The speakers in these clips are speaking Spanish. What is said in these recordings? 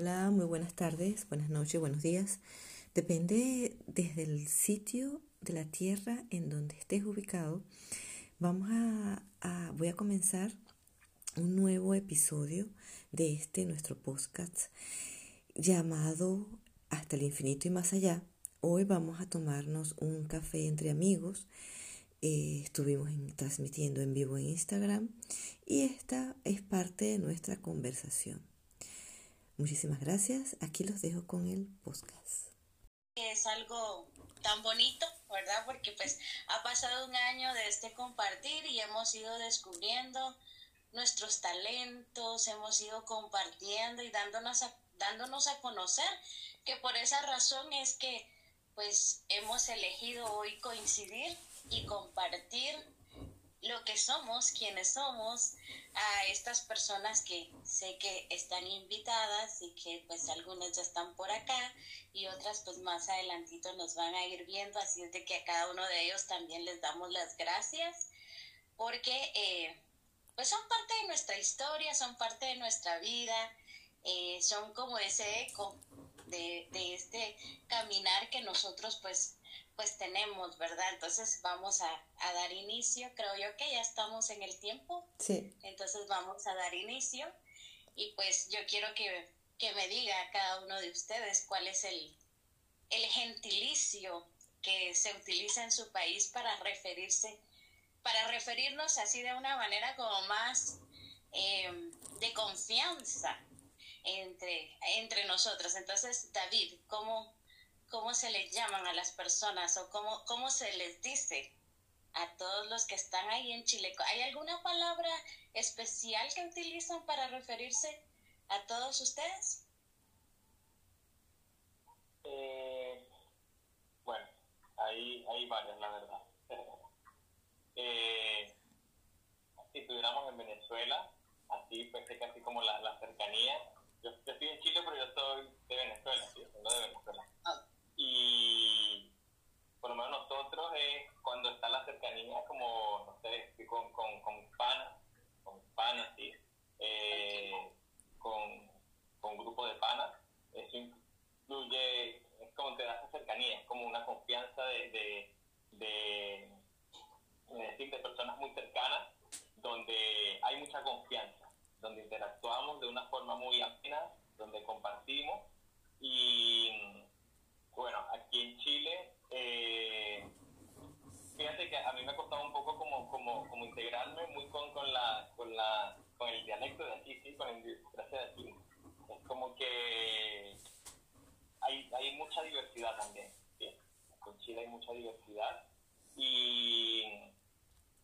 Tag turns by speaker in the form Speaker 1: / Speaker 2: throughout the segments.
Speaker 1: Hola, muy buenas tardes, buenas noches, buenos días. Depende desde el sitio de la tierra en donde estés ubicado. Vamos a, voy a comenzar un nuevo episodio de este nuestro podcast llamado Hasta el infinito y más allá. Hoy vamos a tomarnos un café entre amigos. Eh, estuvimos transmitiendo en vivo en Instagram y esta es parte de nuestra conversación. Muchísimas gracias. Aquí los dejo con el podcast.
Speaker 2: Es algo tan bonito, ¿verdad? Porque pues ha pasado un año de este compartir y hemos ido descubriendo nuestros talentos, hemos ido compartiendo y dándonos a, dándonos a conocer, que por esa razón es que pues hemos elegido hoy coincidir y compartir lo que somos, quienes somos, a estas personas que sé que están invitadas y que pues algunas ya están por acá y otras pues más adelantito nos van a ir viendo, así es de que a cada uno de ellos también les damos las gracias porque eh, pues son parte de nuestra historia, son parte de nuestra vida, eh, son como ese eco de, de este caminar que nosotros pues pues tenemos, ¿verdad? Entonces vamos a, dar inicio, creo yo que ya estamos en el tiempo.
Speaker 1: Sí.
Speaker 2: Entonces vamos a dar inicio y pues yo quiero que, me diga cada uno de ustedes cuál es el, el gentilicio que se utiliza en su país para referirse, para referirnos así de una manera como más em, de confianza entre, entre nosotros. Entonces, David, ¿cómo, cómo se les llaman a las personas o cómo, cómo se les dice a todos los que están ahí en Chile. ¿Hay alguna palabra especial que utilizan para referirse a todos ustedes?
Speaker 3: Eh, bueno, hay, hay varias, la verdad. eh, si estuviéramos en Venezuela, así pues casi como la, la cercanía. Yo, estoy en Chile, pero yo soy de Venezuela, ¿sí? de Venezuela. Y por lo menos nosotros es cuando está la cercanía como, no sé, con, con, con panas, con panas, sí, eh, con, con grupo de panas, eso incluye, es como te da esa cercanía, es como una confianza de, de, de, de personas muy cercanas, donde hay mucha confianza, donde interactuamos de una forma muy amena, donde compartimos y bueno, aquí en Chile, eh, fíjate que a mí me ha costado un poco como, como, como integrarme muy con, con, la, con, la, con el dialecto de aquí, ¿sí? con el idiosincrasia de aquí. Es como que hay, hay mucha diversidad también. Con Chile hay mucha diversidad. Y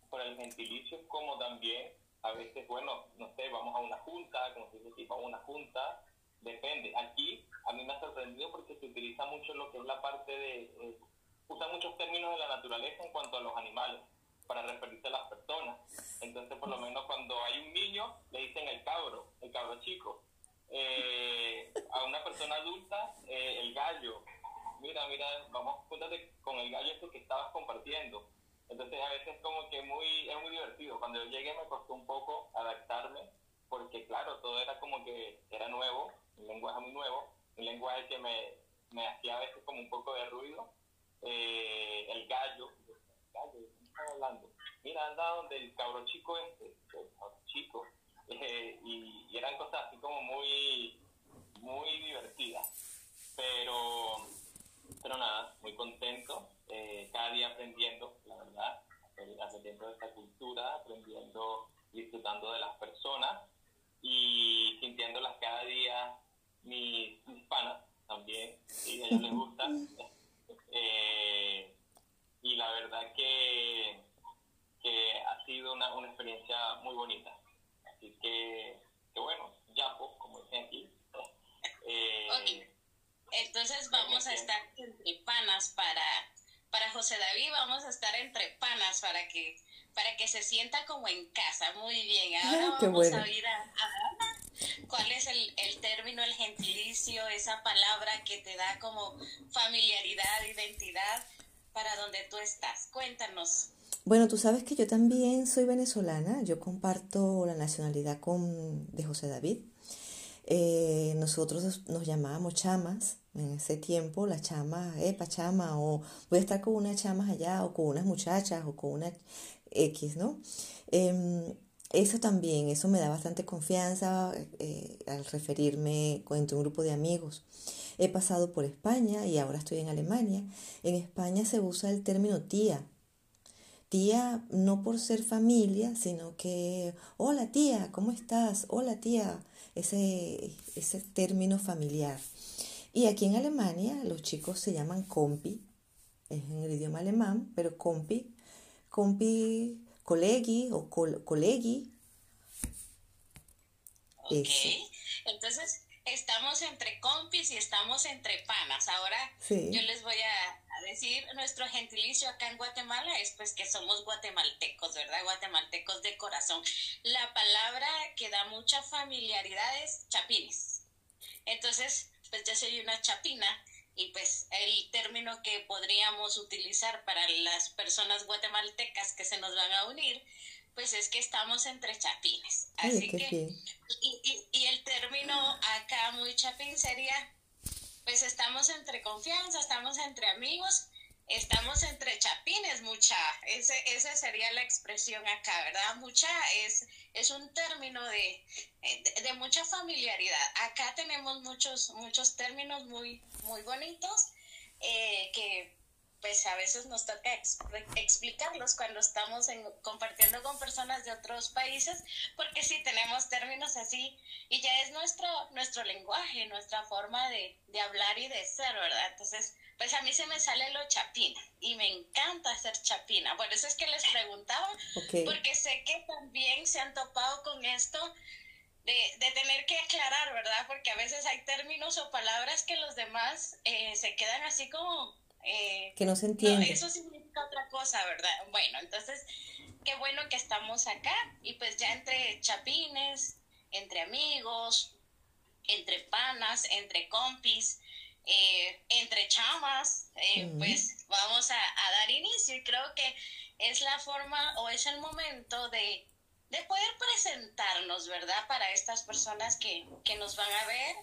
Speaker 3: por el gentilicio como también, a veces, bueno, no sé, vamos a una junta, como se dice, vamos a una junta, depende. Aquí a mí me ha sorprendido porque se utiliza mucho lo que es la parte de... Eh, usa muchos términos de la naturaleza en cuanto a los animales para referirse a las personas. Entonces, por lo menos cuando hay un niño, le dicen el cabro, el cabro chico. Eh, a una persona adulta, eh, el gallo. Mira, mira, vamos, júntate con el gallo este que estabas compartiendo. Entonces, a veces como que muy, es muy divertido. Cuando yo llegué me costó un poco adaptarme, porque claro, todo era como que era nuevo, un lenguaje muy nuevo, que me, me hacía a veces como un poco de ruido. Eh, el gallo, el gallo, ¿qué están hablando? Mira, anda donde el cabro chico este, el cabro chico, eh, y, eran cosas así como muy, muy divertidas. Pero, pero nada, muy contento, eh, cada día aprendiendo, la verdad, aprendiendo de esta cultura, aprendiendo, disfrutando de las personas y sintiéndolas cada día mis, panas también, y a ellos les gusta. Eh, y la verdad que, que ha sido una, una experiencia muy bonita. Así que, que bueno, ya pues, como dicen aquí.
Speaker 2: Eh, Entonces vamos a estar entre panas para, para José David, vamos a estar entre panas para que para que se sienta como en casa. Muy bien, ahora vamos a ir a, cuál es el, el, término, el gentilicio, esa palabra que te da como familiaridad, identidad para donde tú estás. Cuéntanos.
Speaker 1: Bueno, tú sabes que yo también soy venezolana, yo comparto la nacionalidad con, de José David. Eh, nosotros nos llamábamos chamas en ese tiempo, las chamas, epa chama, o voy a estar con unas chamas allá, o con unas muchachas, o con una X, ¿no? Em, eso también, eso me da bastante confianza eh, al referirme entre un grupo de amigos. He pasado por España y ahora estoy en Alemania. En España se usa el término tía. Tía no por ser familia, sino que, hola tía, ¿cómo estás? Hola tía, ese, ese término familiar. Y aquí en Alemania los chicos se llaman compi, es en el idioma alemán, pero compi, compi, colegi o colegi.
Speaker 2: Ok, entonces estamos entre compis y estamos entre panas. Ahora yo les voy a, decir, nuestro gentilicio acá en Guatemala es pues que somos guatemaltecos, ¿verdad? Guatemaltecos de corazón. La palabra que da mucha familiaridad es chapines. Entonces, pues yo soy una chapina y pues el término que podríamos utilizar para las personas guatemaltecas que se nos van a unir pues es que estamos entre chapines. Así que, y, y, el término acá muy chapín sería, pues estamos entre confianza, estamos entre amigos, estamos entre chapines, mucha. Ese, esa sería la expresión acá, ¿verdad? Mucha es, es un término de, de, mucha familiaridad. Acá tenemos muchos, muchos términos muy, muy bonitos eh, que pues a veces nos toca explicarlos cuando estamos compartiendo con personas de otros países, porque sí tenemos términos así y ya es nuestro, nuestro lenguaje, nuestra forma de, hablar y de ser, ¿verdad? Entonces, pues a mí se me sale lo chapina y me encanta ser chapina. Por eso es que les preguntaba, porque sé que también se han topado con esto. De, de, tener que aclarar, ¿verdad? Porque a veces hay términos o palabras que los demás eh, se quedan así como
Speaker 1: eh, que no se entiende.
Speaker 2: eso significa otra cosa, ¿verdad? Bueno, entonces, qué bueno que estamos acá y pues ya entre chapines, entre amigos, entre panas, entre compis, eh, entre chamas, eh, pues vamos a, dar inicio y creo que es la forma o es el momento de, de poder presentarnos, ¿verdad? Para estas personas que, que nos van a ver,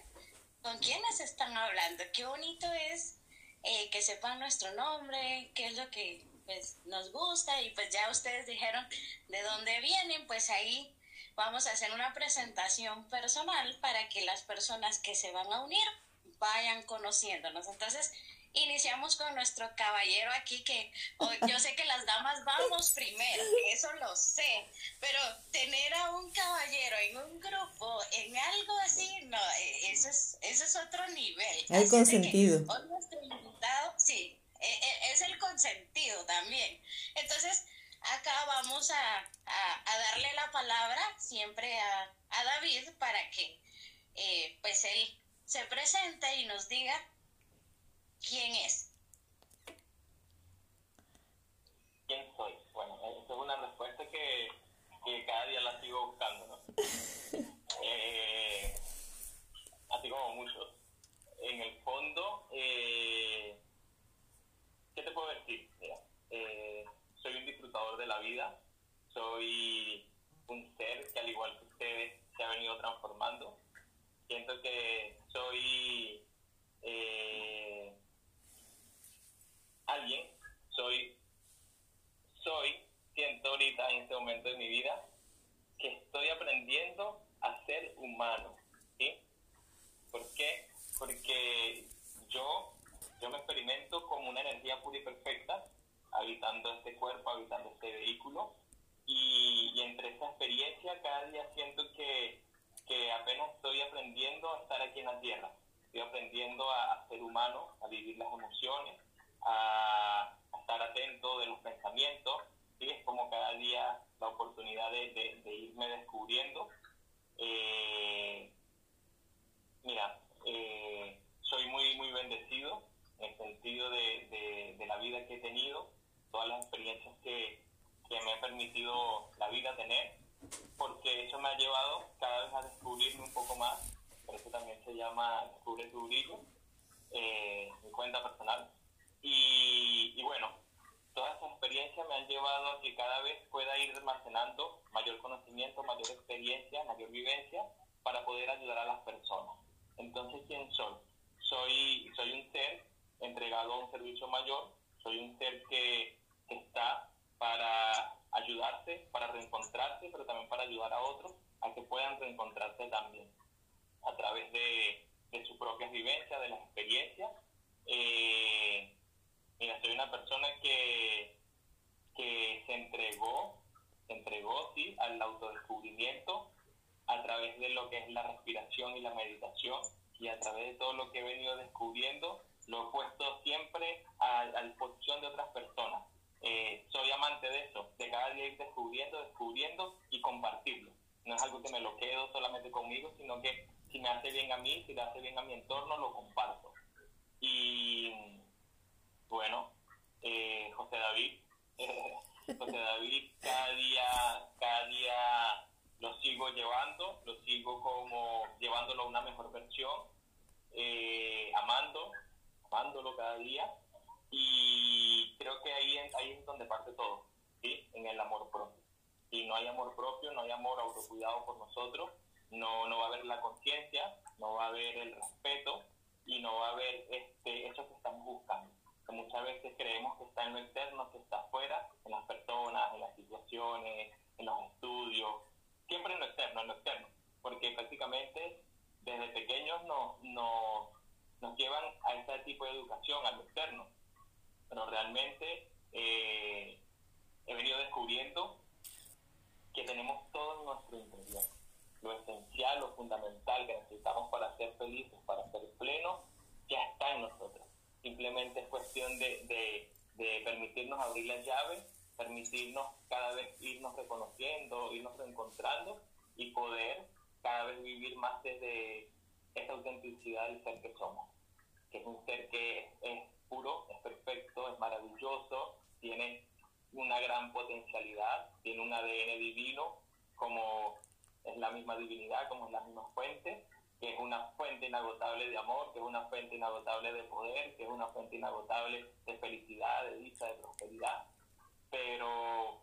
Speaker 2: con quiénes están hablando. Qué bonito es eh, que sepan nuestro nombre, qué es lo que pues, nos gusta y pues ya ustedes dijeron de dónde vienen, pues ahí vamos a hacer una presentación personal para que las personas que se van a unir vayan conociéndonos. Entonces, iniciamos con nuestro caballero aquí, que yo sé que las damas vamos primero, eso lo sé, pero tener a un caballero en un grupo, en algo así, no, e, eso es, eso es otro nivel.
Speaker 1: Hay consentido.
Speaker 2: Hoy nuestro invitado, sí, e, e, es el consentido también. Entonces, acá vamos a, darle la palabra siempre a, David para que eh, pues él se presente y nos diga ¿Quién es?
Speaker 3: ¿Quién soy? Bueno, esa es una respuesta que, que cada día la sigo buscando, ¿no? eh, así como muchos. En el fondo, eh, ¿qué te puedo decir? Mira, eh, soy un disfrutador de la vida, soy un ser que al igual que ustedes se ha venido transformando. Siento que soy eh, alguien, soy, soy, siento ahorita en este momento de mi vida que estoy aprendiendo a ser humano, ¿sí? ¿Por qué? Porque yo, yo me experimento como una energía pura y perfecta, habitando este cuerpo, habitando este vehículo, y, entre esa experiencia cada día siento que, que apenas estoy aprendiendo a estar aquí en la tierra, estoy aprendiendo a ser humano, a vivir las emociones, a, estar atento de los pensamientos, ¿sí? es como cada día la oportunidad de, irme descubriendo. Eh, mira, eh, soy muy, muy bendecido en el sentido de, la vida que he tenido, todas las experiencias que, que me ha permitido la vida tener, porque eso me ha llevado cada vez a descubrirme un poco más, por eso también se llama Descubre tu brillo, eh, mi cuenta personal. Y, bueno, todas esas experiencias me han llevado a que cada vez pueda ir almacenando mayor conocimiento, mayor experiencia, mayor vivencia para poder ayudar a las personas. Entonces, ¿quién soy? Soy, soy un ser entregado a un servicio mayor, soy un ser que, está para ayudarse, para reencontrarse, pero también para ayudar a otros a que puedan reencontrarse también a través de, de sus propias vivencias, de las experiencias. Eh, mira, soy una persona que, que se entregó, se entregó, sí, al autodescubrimiento a través de lo que es la respiración y la meditación y a través de todo lo que he venido descubriendo, lo he puesto siempre a, la disposición de otras personas. Eh, soy amante de eso, de cada día ir descubriendo, descubriendo y compartirlo. No es algo que me lo quedo solamente conmigo, sino que si me hace bien a mí, si le hace bien a mi entorno, lo comparto. Y bueno, eh, José David, José David cada día, cada día lo sigo llevando, lo sigo como llevándolo a una mejor versión, eh, amando, amándolo cada día y creo que ahí, ahí es donde parte todo, ¿sí? en el amor propio. Si no hay amor propio, no hay amor autocuidado por nosotros, no, no va a haber la conciencia, no va a haber el respeto y no va a haber este, eso que estamos buscando. Que muchas veces creemos que está en lo externo, que está afuera, en las personas, en las situaciones, en los estudios, siempre en lo externo, en lo externo, porque prácticamente desde pequeños nos, nos, nos llevan a este tipo de educación, a lo externo, pero realmente eh, he venido descubriendo que tenemos todo en nuestro interior, lo esencial, lo fundamental que necesitamos para ser felices, para ser plenos, ya está en nosotros. Simplemente es cuestión de, de, permitirnos abrir las llaves permitirnos cada vez irnos reconociendo, irnos reencontrando y poder cada vez vivir más desde esa autenticidad del ser que somos, que es un ser que es puro, es perfecto, es maravilloso, tiene una gran potencialidad, tiene un ADN divino, como es la misma divinidad, como es la misma fuente, que es una fuente inagotable de amor, que es una fuente inagotable de poder, que es una fuente inagotable de felicidad, de dicha, de prosperidad pero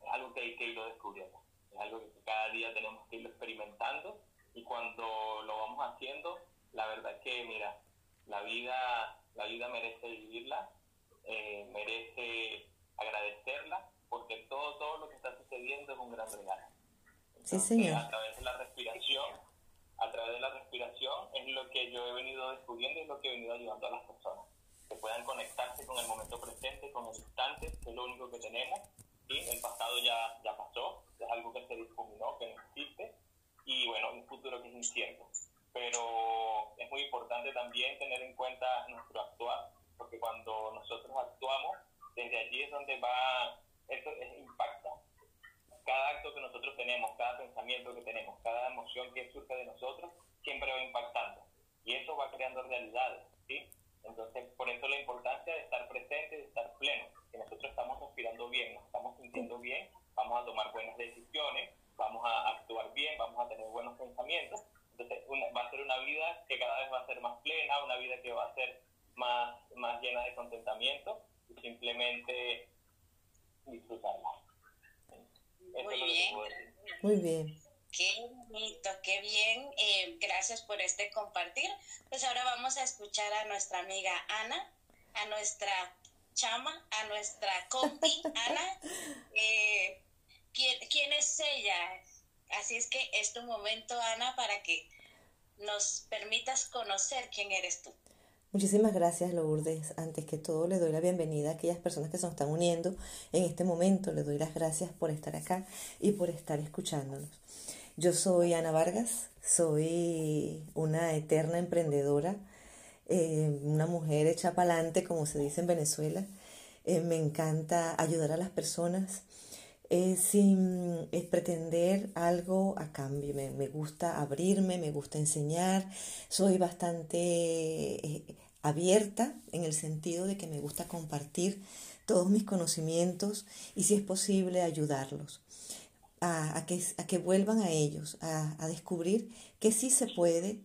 Speaker 3: es algo que hay que irlo descubriendo, es algo que cada día tenemos que irlo experimentando y cuando lo vamos haciendo, la verdad es que, mira, la vida, la vida merece vivirla, eh, merece agradecerla, porque todo, todo lo que está sucediendo es un gran regalo.
Speaker 1: sí, señor.
Speaker 3: A través de la respiración, a través de la respiración es lo que yo he venido descubriendo y lo que he venido ayudando a las personas que puedan conectarse con el momento presente, con el instante, que es lo único que tenemos. ¿sí? El pasado ya, ya pasó, es algo que se difuminó, que no existe, y bueno, un futuro que es incierto. Pero es muy importante también tener en cuenta nuestro actuar, porque cuando nosotros actuamos, desde allí es donde va, eso impacta. Cada acto que nosotros tenemos, cada pensamiento que tenemos, cada emoción que surge de nosotros, siempre va impactando. Y eso va creando realidades, ¿sí? Entonces, por eso la importancia de estar presente, de estar pleno, que nosotros estamos respirando bien, nos estamos sintiendo bien, vamos a tomar buenas decisiones, vamos a actuar bien, vamos a tener buenos pensamientos. Entonces, va a ser una vida que cada vez va a ser más plena, una vida que va a ser más, más llena de contentamiento y simplemente disfrutarla.
Speaker 2: Muy bien.
Speaker 1: Muy bien.
Speaker 2: Qué bonito, qué bien. Eh, gracias por este compartir. Pues ahora vamos a escuchar a nuestra amiga Ana, a nuestra chama, a nuestra compi Ana. Eh, ¿quién, ¿Quién es ella? Así es que es tu momento, Ana, para que nos permitas conocer quién eres tú.
Speaker 1: Muchísimas gracias, Lourdes. Antes que todo, le doy la bienvenida a aquellas personas que se nos están uniendo en este momento. Le doy las gracias por estar acá y por estar escuchándonos. Yo soy Ana Vargas, soy una eterna emprendedora, eh, una mujer hecha pa'lante, como se dice en Venezuela. Eh, me encanta ayudar a las personas eh, sin pretender algo a cambio. Me, me, gusta abrirme, me gusta enseñar, soy bastante abierta en el sentido de que me gusta compartir todos mis conocimientos y si es posible ayudarlos. A, que, a que, vuelvan a ellos, a, descubrir que sí se puede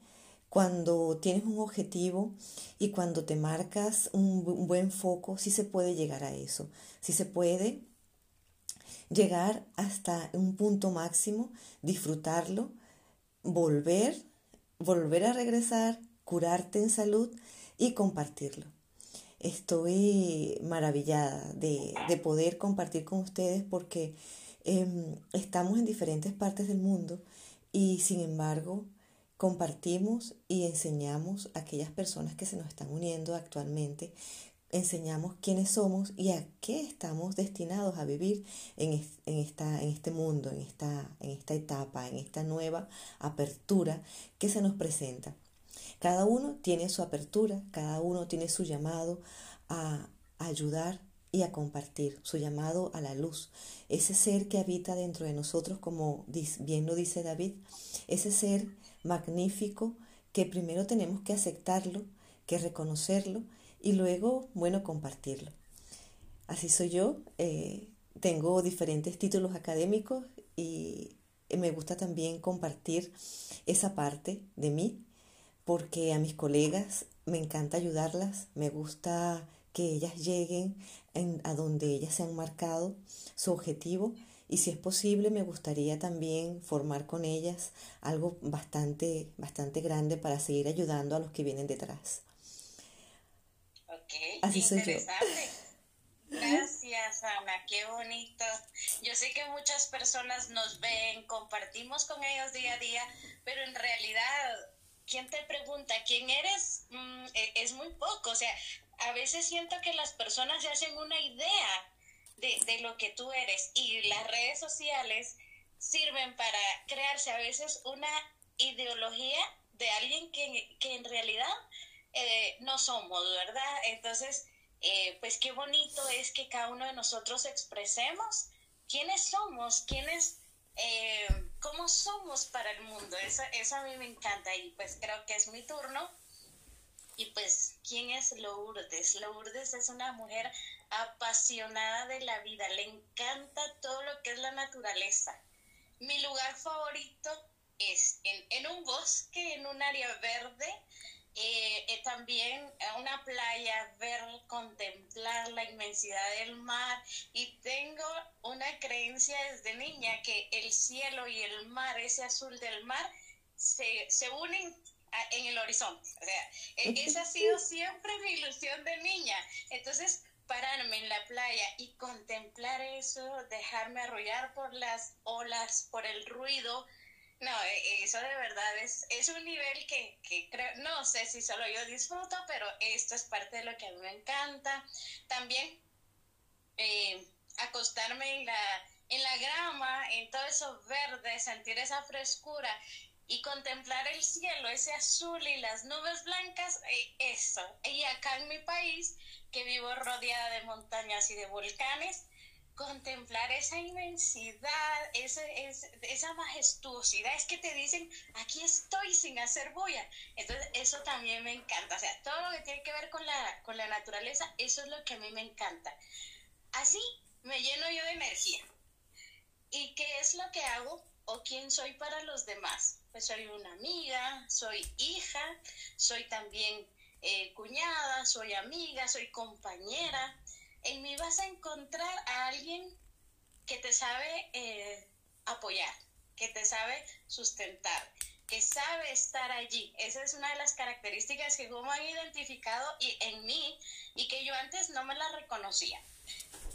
Speaker 1: cuando tienes un objetivo y cuando te marcas un, buen foco, sí se puede llegar a eso, sí se puede llegar hasta un punto máximo, disfrutarlo volver, volver a regresar, curarte en salud y compartirlo. Estoy maravillada de, poder compartir con ustedes porque em, estamos en diferentes partes del mundo y sin embargo compartimos y enseñamos a aquellas personas que se nos están uniendo actualmente, enseñamos quiénes somos y a qué estamos destinados a vivir en, esta, en este mundo, en esta, en esta etapa, en esta nueva apertura que se nos presenta. Cada uno tiene su apertura, cada uno tiene su llamado a ayudar y a compartir, su llamado a la luz. Ese ser que habita dentro de nosotros, como bien lo dice David, ese ser magnífico que primero tenemos que aceptarlo, que reconocerlo y luego, bueno, compartirlo. Así soy yo. Eh, tengo diferentes títulos académicos y me gusta también compartir esa parte de mí porque a mis colegas me encanta ayudarlas, me gusta que ellas lleguen a donde ellas se han marcado su objetivo y si es posible me gustaría también formar con ellas algo bastante, bastante grande para seguir ayudando a los que vienen detrás.
Speaker 2: Ok, Así interesante. Gracias, Ana, qué bonito. Yo sé que muchas personas nos ven, compartimos con ellos día a día, pero en realidad, ¿quién te pregunta quién eres? Mm, e, es muy poco. O sea, a veces siento que las personas se hacen una idea de, lo que tú eres y las redes sociales sirven para crearse a veces una ideología de alguien que, en realidad eh, no somos, ¿verdad? Entonces, eh, pues qué bonito es que cada uno de nosotros expresemos quiénes somos, quiénes, eh, cómo somos para el mundo. Eso, eso a mí me encanta y pues creo que es mi turno y pues, ¿quién es Lourdes? Lourdes es una mujer apasionada de la vida, le encanta todo lo que es la naturaleza. Mi lugar favorito es en, un bosque, en un área verde, eh, eh, también una playa, ver, contemplar la inmensidad del mar y tengo una creencia desde niña que el cielo y el mar, ese azul del mar, se, se unen en el horizonte. O sea, e, esa ha sido siempre mi ilusión de niña. Entonces, pararme en la playa y contemplar eso, dejarme arrollar por las olas, por el ruido, no, e, eso de verdad es, es un nivel que, que creo, no sé si solo yo disfruto, pero esto es parte de lo que a mí me encanta. También eh, acostarme en la, en la grama, en todo eso verde, sentir esa frescura y contemplar el cielo, ese azul y las nubes blancas, eh, eso. Y acá en mi país, que vivo rodeada de montañas y de volcanes, contemplar esa inmensidad, ese, esa majestuosidad, es que te dicen, aquí estoy sin hacer bulla. Entonces, eso también me encanta. O sea, todo lo que tiene que ver con la, con la naturaleza, eso es lo que a mí me encanta. Así me lleno yo de energía. ¿Y qué es lo que hago? ¿O quién soy para los demás? pues soy una amiga, soy hija, soy también eh, cuñada, soy amiga, soy compañera. En mí vas a encontrar a alguien que te sabe eh, apoyar, que te sabe sustentar, que sabe estar allí. Esa es una de las características que como han identificado y, en mí y que yo antes no me la reconocía.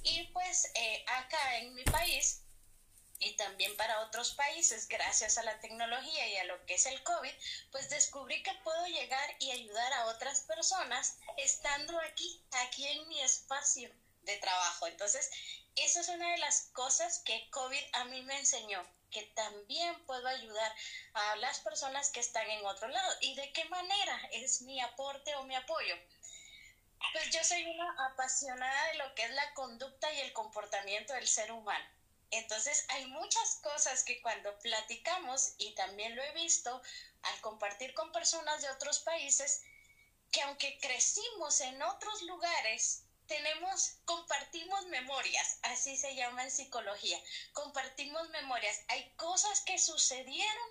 Speaker 2: Y pues eh, acá en mi país y también para otros países, gracias a la tecnología y a lo que es el COVID, pues descubrí que puedo llegar y ayudar a otras personas estando aquí, aquí en mi espacio de trabajo. Entonces, eso es una de las cosas que COVID a mí me enseñó, que también puedo ayudar a las personas que están en otro lado. ¿Y de qué manera es mi aporte o mi apoyo? Pues yo soy una apasionada de lo que es la conducta y el comportamiento del ser humano. Entonces hay muchas cosas que cuando platicamos, y también lo he visto al compartir con personas de otros países, que aunque crecimos en otros lugares, tenemos, compartimos memorias, así se llama en psicología, compartimos memorias. Hay cosas que sucedieron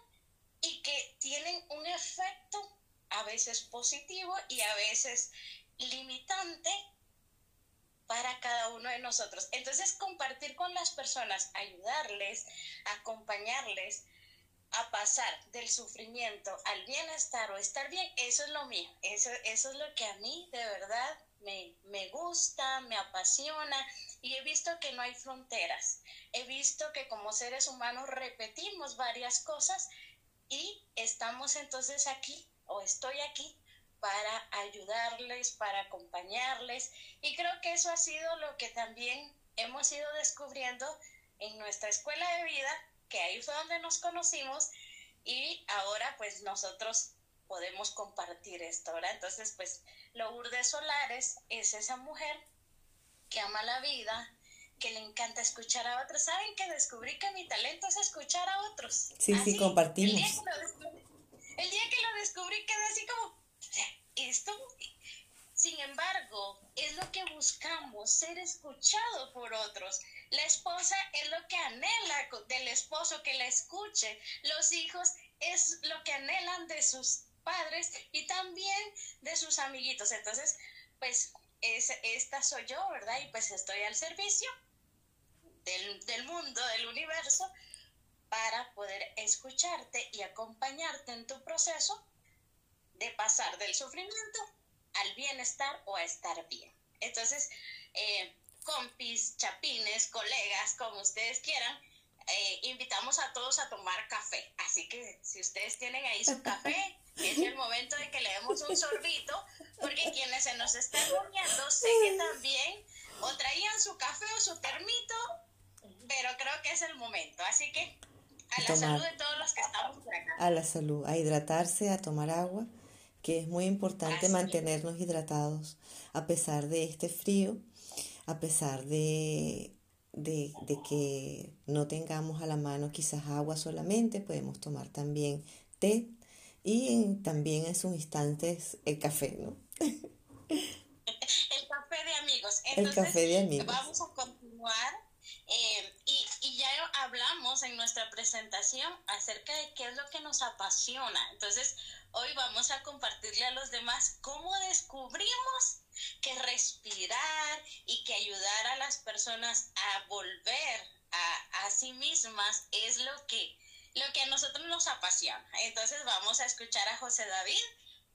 Speaker 2: y que tienen un efecto a veces positivo y a veces limitante para cada uno de nosotros. Entonces, compartir con las personas, ayudarles, acompañarles, pasar del sufrimiento al bienestar o estar bien, eso es lo mío, eso, eso es lo que a mí de verdad me, me gusta, me apasiona y he visto que no hay fronteras. He visto que como seres humanos repetimos varias cosas y estamos entonces aquí o estoy aquí para ayudarles, para acompañarles y creo que eso ha sido lo que también hemos ido descubriendo en nuestra escuela de vida, que ahí fue donde nos conocimos y ahora pues nosotros podemos compartir esto, ¿verdad? Entonces pues Lourdes Solares es esa mujer que ama la vida, que le encanta escuchar a otros. ¿Saben que descubrí que mi talento es escuchar a otros?
Speaker 1: Sí, sí, compartimos.
Speaker 2: El día, que lo descubrí quedé así como, esto, sin embargo, es lo que buscamos, ser escuchado por otros. La esposa es lo que anhela del esposo que la escuche. Los hijos es lo que anhelan de sus padres y también de sus amiguitos. Entonces, pues es, esta soy yo, ¿verdad? Y pues estoy al servicio del, del mundo, del universo, para poder escucharte y acompañarte en tu proceso de pasar del sufrimiento al bienestar o a estar bien. Entonces, eh, compis, chapines, colegas, como ustedes quieran, eh, invitamos a todos a tomar café. Así que si ustedes tienen ahí su café, es el momento de que le demos un sorbito, porque quienes se nos están uniendo sé que también o traían su café o su termito, pero creo que es el momento. Así que a la salud de todos los que estamos por acá.
Speaker 1: A la salud, a hidratarse, a tomar agua, que es muy importante mantenernos hidratados a pesar de este frío, a pesar de, de, de que no tengamos a la mano quizás agua solamente, podemos tomar también té, y también en sus instantes el café, ¿no?
Speaker 2: el café de amigos.
Speaker 1: el café de amigos.
Speaker 2: Vamos a continuar eh, hablamos en nuestra presentación acerca de qué es lo que nos apasiona. Entonces, hoy vamos a compartirle a los demás cómo descubrimos que respirar y que ayudar a las personas a volver a, a sí mismas es lo que lo que a nosotros nos apasiona. Entonces vamos a escuchar a José David.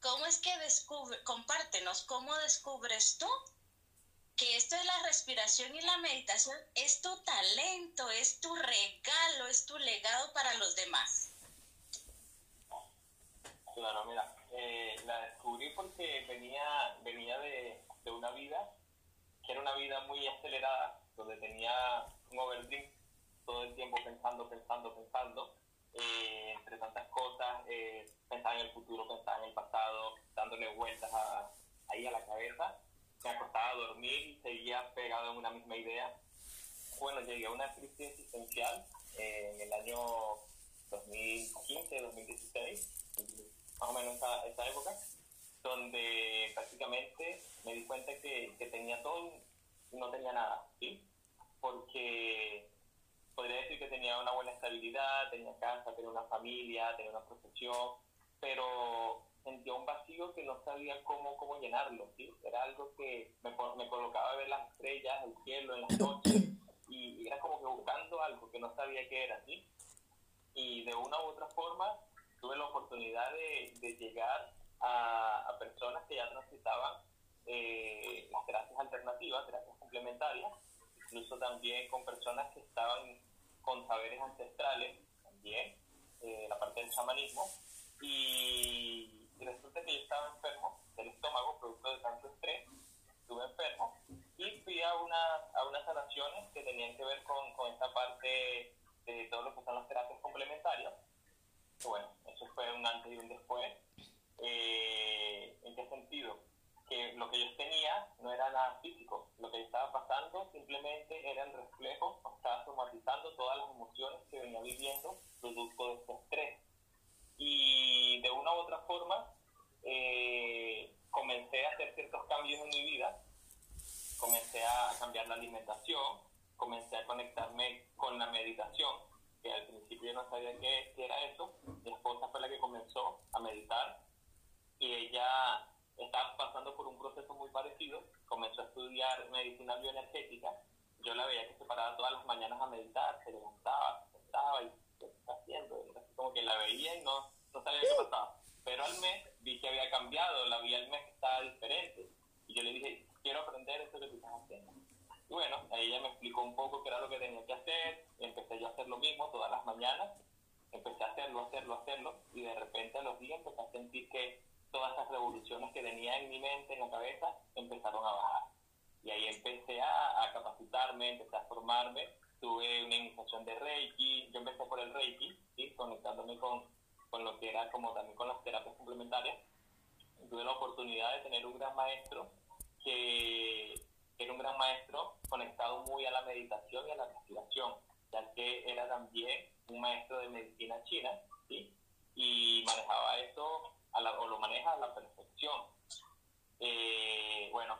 Speaker 2: ¿Cómo es que descubre, compártenos, cómo descubres tú que esto de la respiración y la meditación es tu talento, es tu regalo, es tu legado para los demás?
Speaker 3: Claro, mira, eh, la descubrí porque venía, venía de, de una vida que era una vida muy acelerada, donde tenía un overdrive todo el tiempo pensando, pensando, pensando, eh, entre tantas cosas, eh, pensaba en el futuro, pensaba en el pasado, dándole vueltas ahí a la cabeza. Me acostaba a dormir y seguía pegado en una misma idea. Bueno, llegué a una crisis existencial eh, en el año 2015, 2016, más o menos esa, esa época, donde prácticamente me di cuenta que, que tenía todo y no tenía nada, ¿sí? Porque podría decir que tenía una buena estabilidad, tenía casa, tenía una familia, tenía una profesión, pero sentía un vacío que no sabía cómo, cómo llenarlo, ¿sí? Era algo que me, me colocaba a ver las estrellas, el cielo en las noches, y era como que buscando algo que no sabía qué era, ¿sí? Y de una u otra forma tuve la oportunidad de, de llegar a, a, personas que ya transitaban eh, las terapias alternativas, terapias complementarias, incluso también con personas que estaban con saberes ancestrales, también, eh, la parte del chamanismo, y, resulta que yo estaba enfermo del estómago, producto de tanto estrés, estuve enfermo, y fui a, una, a unas sanaciones que tenían que ver con, con esta parte de todo lo que son las terapias complementarias. Bueno, eso fue un antes y un después. Eh, ¿En qué sentido? que lo que yo tenía no era nada físico, lo que estaba pasando simplemente era el reflejo, estaba somatizando todas las emociones que venía viviendo producto de este estrés. Y de una u otra forma eh, comencé a hacer ciertos cambios en mi vida, comencé a cambiar la alimentación, comencé a conectarme con la meditación, que al principio no sabía qué, qué era eso, mi esposa fue la que comenzó a meditar y ella estaba pasando por un proceso muy parecido, comenzó a estudiar medicina bioenergética, yo la veía que se paraba todas las mañanas a meditar, se levantaba, se sentaba y ¿qué está haciendo? Como que la veía y no, no sabía qué pasaba. Pero al mes vi que había cambiado, la vi al mes que estaba diferente. Y yo le dije, quiero aprender esto que tú estás haciendo. Y bueno, ahí ella me explicó un poco qué era lo que tenía que hacer, y empecé yo a hacer lo mismo todas las mañanas, empecé a hacerlo, hacerlo, hacerlo, y de repente a los días empecé a sentir que todas esas revoluciones que tenía en mi mente, en la cabeza, empezaron a bajar. Y ahí empecé a, a capacitarme, empecé a formarme, tuve una iniciación de Reiki, yo empecé por el Reiki, ¿sí? conectándome con, con lo que era como también con las terapias complementarias, tuve la oportunidad de tener un gran maestro que era un gran maestro conectado muy a la meditación y a la respiración, ya que era también un maestro de medicina china, ¿sí? Y manejaba esto, a la, o lo maneja a la perfección. Eh, bueno,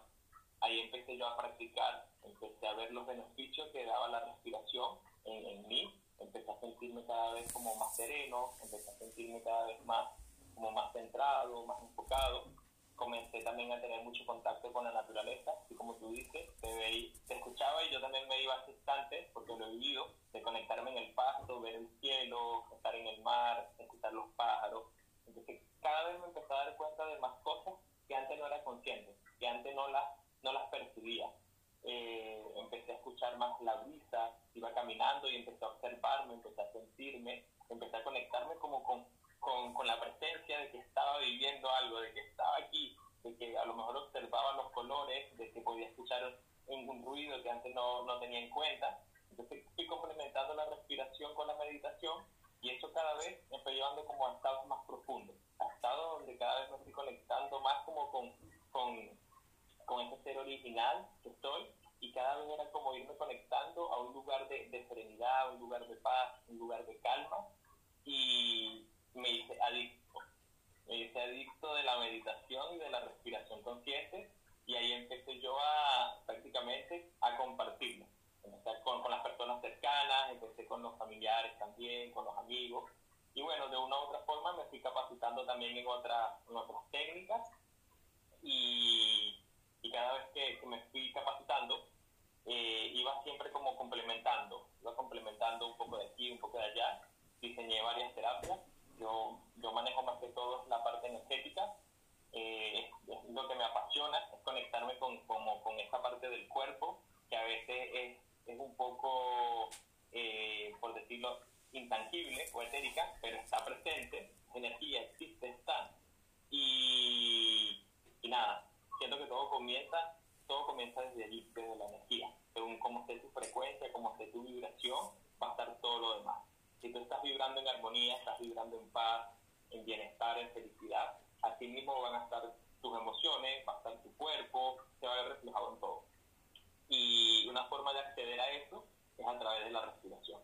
Speaker 3: ahí empecé yo a practicar, empecé a ver los beneficios que daba la respiración en, en mí, empecé a sentirme cada vez como más sereno, empecé a sentirme cada vez más como más centrado, más enfocado comencé también a tener mucho contacto con la naturaleza, y como tú dices, te, te escuchaba y yo también me iba a ese instante, porque lo he vivido, de conectarme en el pasto, ver el cielo, estar en el mar, escuchar los pájaros. Entonces, cada vez me empecé a dar cuenta de más cosas que antes no era consciente, que antes no las, no las percibía. Eh, empecé a escuchar más la brisa, iba caminando y empecé a observarme, empecé a sentirme, empecé a conectarme como con con, con, la presencia de que estaba viviendo algo, de que estaba aquí, de que a lo mejor observaba los colores, de que podía escuchar un, un ruido que antes no, no, tenía en cuenta. Entonces fui complementando la respiración con la meditación y eso cada vez me fue llevando como a estados más profundos, a estados donde cada vez me estoy conectando más como con, con, con ese ser original que estoy y cada vez era como irme conectando a un lugar de, de serenidad, un lugar de paz, un lugar de calma y, me hice adicto. Me hice adicto de la meditación y de la respiración consciente y ahí empecé yo a prácticamente a compartirlo. Con, con las personas cercanas, empecé con los familiares también, con los amigos. Y bueno, de una u otra forma me fui capacitando también en, otra, en otras técnicas y, y cada vez que, que, me fui capacitando eh, iba siempre como complementando, iba complementando un poco de aquí, un poco de allá. Diseñé varias terapias yo, yo manejo más que todo la parte energética. Eh, es, lo que me apasiona, es conectarme con, como, con esa parte del cuerpo que a veces es, es un poco, eh, por decirlo, intangible o etérica, pero está presente, energía existe, está. Y, y nada, siento que todo comienza, todo comienza desde allí, desde la energía. Según cómo esté tu frecuencia, cómo esté tu vibración, va a estar todo lo demás. Si tú estás vibrando en armonía, estás vibrando en paz, en bienestar, en felicidad, así mismo van a estar tus emociones, va a estar tu cuerpo, se va a ver reflejado en todo. Y una forma de acceder a eso es a través de la respiración.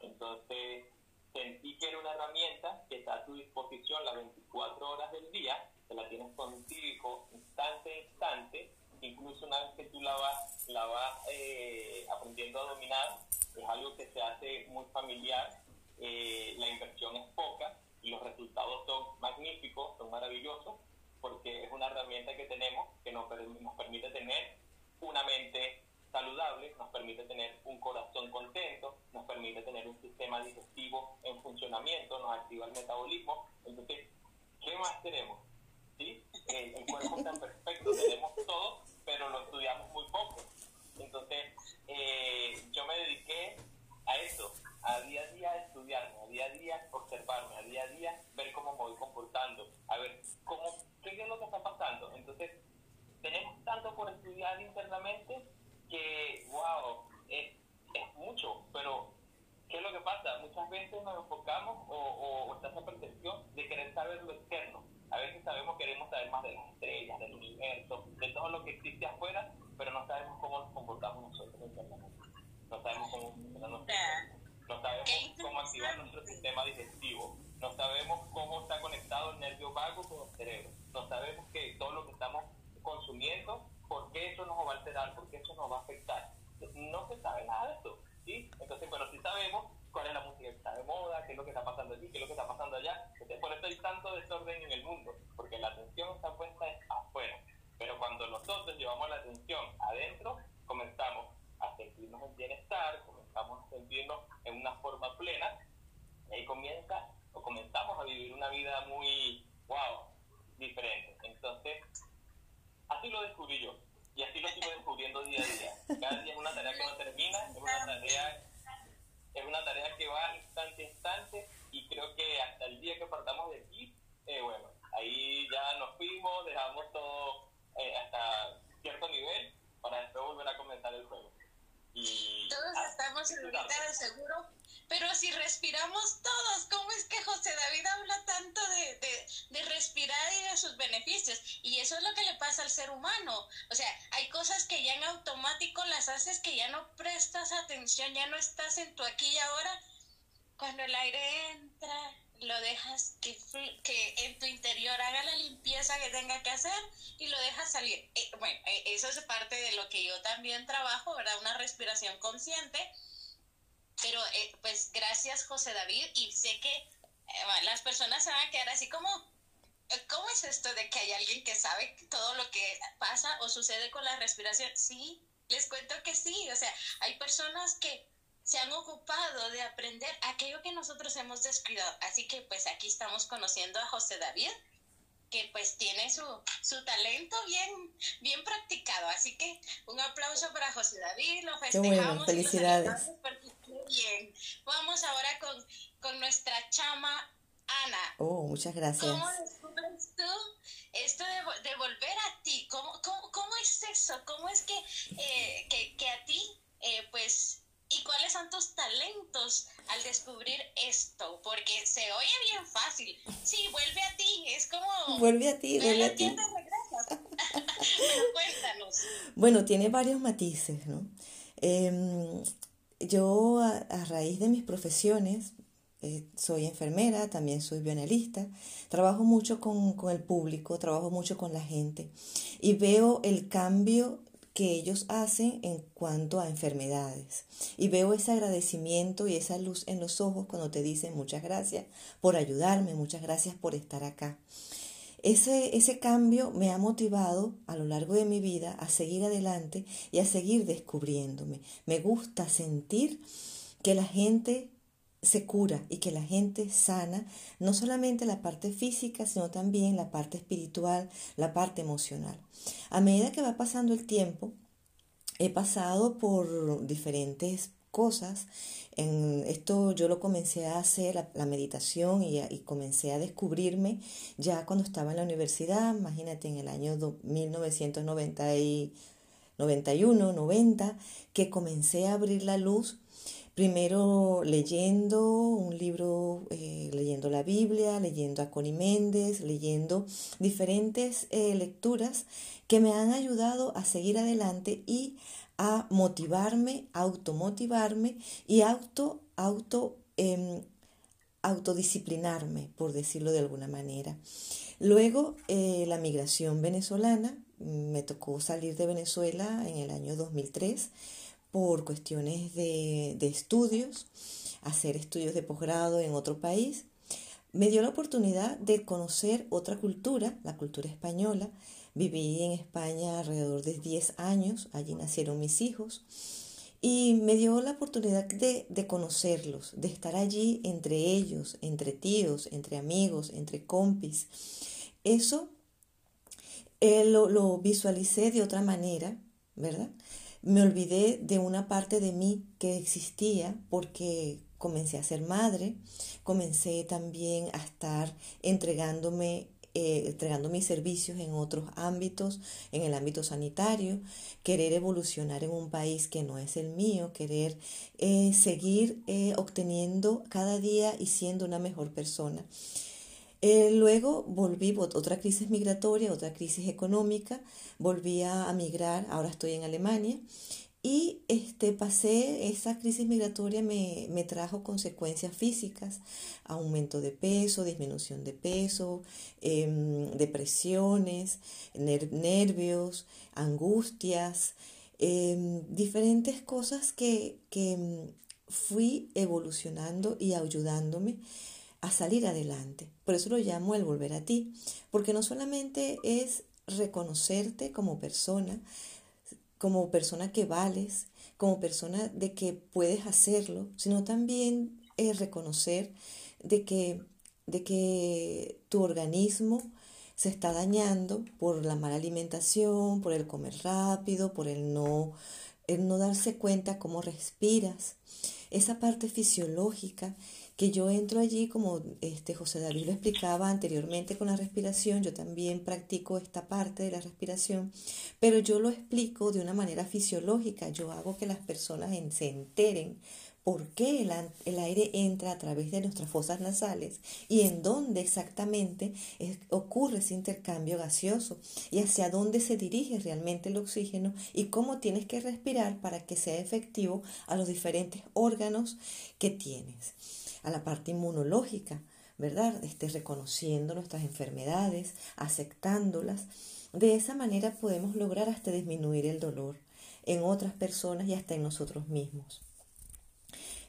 Speaker 3: Entonces, sentí que era una herramienta que está a tu disposición las 24 horas del día, que la tienes contigo instante a instante, incluso una vez que tú la vas, la vas eh, aprendiendo a dominar, es algo que se hace muy familiar eh, la inversión es poca y los resultados son magníficos, son maravillosos, porque es una herramienta que tenemos que nos, nos permite tener De
Speaker 2: seguro pero si respiramos todos, ¿cómo es que José David habla tanto de, de, respirar y de sus beneficios? Y eso es lo que le pasa al ser humano. O sea, hay cosas que ya en automático las haces que ya no prestas atención, ya no estás en tu aquí y ahora. Cuando el aire entra, lo dejas que, que en tu interior haga la limpieza que tenga que hacer y lo dejas salir. Eh, bueno, eh, eso es parte de lo que yo también trabajo, ¿verdad? Una respiración consciente pero eh, pues gracias José David y sé que eh, las personas se van a quedar así como, eh, ¿cómo es esto de que hay alguien que sabe todo lo que pasa o sucede con la respiración? Sí, les cuento que sí, o sea, hay personas que se han ocupado de aprender aquello que nosotros hemos descuidado. Así que pues aquí estamos conociendo a José David, que pues tiene su, su talento bien, bien practicado. Así que un aplauso para José David, lo festejamos.
Speaker 1: felicidades.
Speaker 2: Bien, vamos ahora con, con nuestra chama Ana.
Speaker 1: Oh, muchas gracias.
Speaker 2: ¿Cómo descubres tú esto de, de volver a ti? ¿Cómo, cómo, cómo es eso? ¿Cómo es que, eh, que, que a ti, eh, pues, y cuáles son tus talentos al descubrir esto? Porque se oye bien fácil. Sí, vuelve a ti, es como...
Speaker 1: Vuelve a ti, vuelve a ti.
Speaker 2: Pero cuéntanos.
Speaker 1: Bueno, tiene varios matices, ¿no? Eh, yo a, raíz de mis profesiones, eh, soy enfermera, también soy bioanalista, trabajo mucho con, con, el público, trabajo mucho con la gente y veo el cambio que ellos hacen en cuanto a enfermedades. Y veo ese agradecimiento y esa luz en los ojos cuando te dicen muchas gracias por ayudarme, muchas gracias por estar acá. Ese, ese cambio me ha motivado a lo largo de mi vida a seguir adelante y a seguir descubriéndome. Me gusta sentir que la gente se cura y que la gente sana, no solamente la parte física, sino también la parte espiritual, la parte emocional. A medida que va pasando el tiempo, he pasado por diferentes cosas. Esto yo lo comencé a hacer, la, meditación, y, comencé a descubrirme ya cuando estaba en la universidad, imagínate en el año 1991, 90, que comencé a abrir la luz. Primero leyendo un libro, eh, leyendo la Biblia, leyendo a Connie Méndez, leyendo diferentes eh, lecturas que me han ayudado a seguir adelante y a motivarme, automotivarme y auto, auto, eh, autodisciplinarme, por decirlo de alguna manera. Luego, eh, la migración venezolana, me tocó salir de Venezuela en el año 2003 por cuestiones de, de estudios, hacer estudios de posgrado en otro país. Me dio la oportunidad de conocer otra cultura, la cultura española, Viví en España alrededor de 10 años, allí nacieron mis hijos y me dio la oportunidad de, de, conocerlos, de estar allí entre ellos, entre tíos, entre amigos, entre compis. Eso eh, lo, lo visualicé de otra manera, ¿verdad? Me olvidé de una parte de mí que existía porque comencé a ser madre, comencé también a estar entregándome eh, entregando mis servicios en otros ámbitos, en el ámbito sanitario, querer evolucionar en un país que no es el mío, querer eh, seguir eh, obteniendo cada día y siendo una mejor persona. luego volví, otra crisis migratoria, otra crisis económica, volví a migrar, ahora estoy en Alemania y este, pasé, esa crisis migratoria me, me, trajo consecuencias físicas, aumento de peso, disminución de peso, em, depresiones, nervios, angustias, em, diferentes cosas que, que em, fui evolucionando y ayudándome a salir adelante. Por eso lo llamo el volver a ti, porque no solamente es reconocerte como persona, como persona que vales, como persona de que puedes hacerlo, sino también reconocer de que, de que tu organismo se está dañando por la mala alimentación, por el comer rápido, por el no, el no darse cuenta cómo respiras. Esa parte fisiológica que yo entro allí, como este José David lo explicaba anteriormente con la respiración, yo también practico esta parte de la respiración, pero yo lo explico de una manera fisiológica, yo hago que las personas se enteren por qué el, aire entra a través de nuestras fosas nasales y en dónde exactamente ocurre ese intercambio gaseoso y hacia dónde se dirige realmente el oxígeno y cómo tienes que respirar para que sea efectivo a los diferentes órganos que tienes, a la parte inmunológica, ¿verdad? Esté reconociendo nuestras enfermedades, aceptándolas. De esa manera podemos lograr hasta disminuir el dolor en otras personas y hasta en nosotros mismos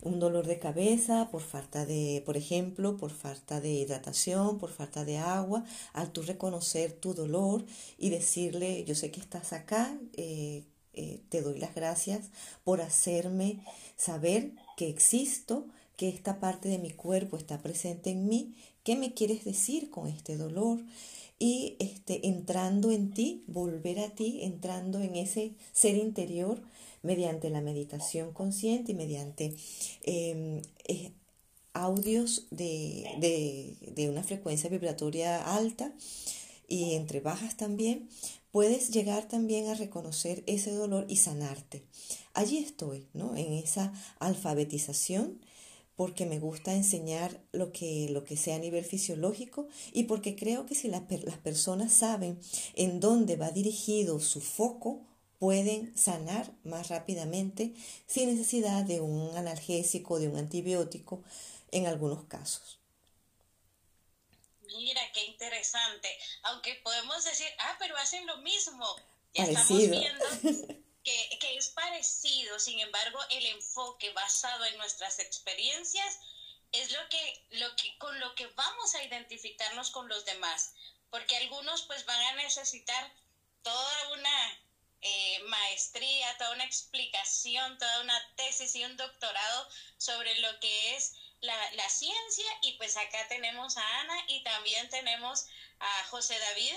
Speaker 1: un dolor de cabeza por falta de, por ejemplo, por falta de hidratación, por falta de agua, al tú reconocer tu dolor y decirle, yo sé que estás acá, eh, eh, te doy las gracias por hacerme saber que existo, que esta parte de mi cuerpo está presente en mí, ¿qué me quieres decir con este dolor? Y este, entrando en ti, volver a ti, entrando en ese ser interior, mediante la meditación consciente y mediante em, audios de, de, una frecuencia vibratoria alta y entre bajas también, puedes llegar también a reconocer ese dolor y sanarte. Allí estoy, ¿no? En esa alfabetización porque me gusta enseñar lo que, lo que sea a nivel fisiológico y porque creo que si las personas saben en dónde va dirigido su foco, pueden sanar más rápidamente sin necesidad de un analgésico, de un antibiótico en algunos casos.
Speaker 2: Mira, qué interesante. Aunque podemos decir, ah, pero hacen lo mismo. Ya estamos viendo que, que, es parecido. Sin embargo, el enfoque basado en nuestras experiencias es lo que, lo que, con lo que vamos a identificarnos con los demás. Porque algunos pues van a necesitar toda una eh, maestría, toda una explicación, toda una tesis y un doctorado sobre lo que es la, la, ciencia. Y pues acá tenemos a Ana y también tenemos a José David,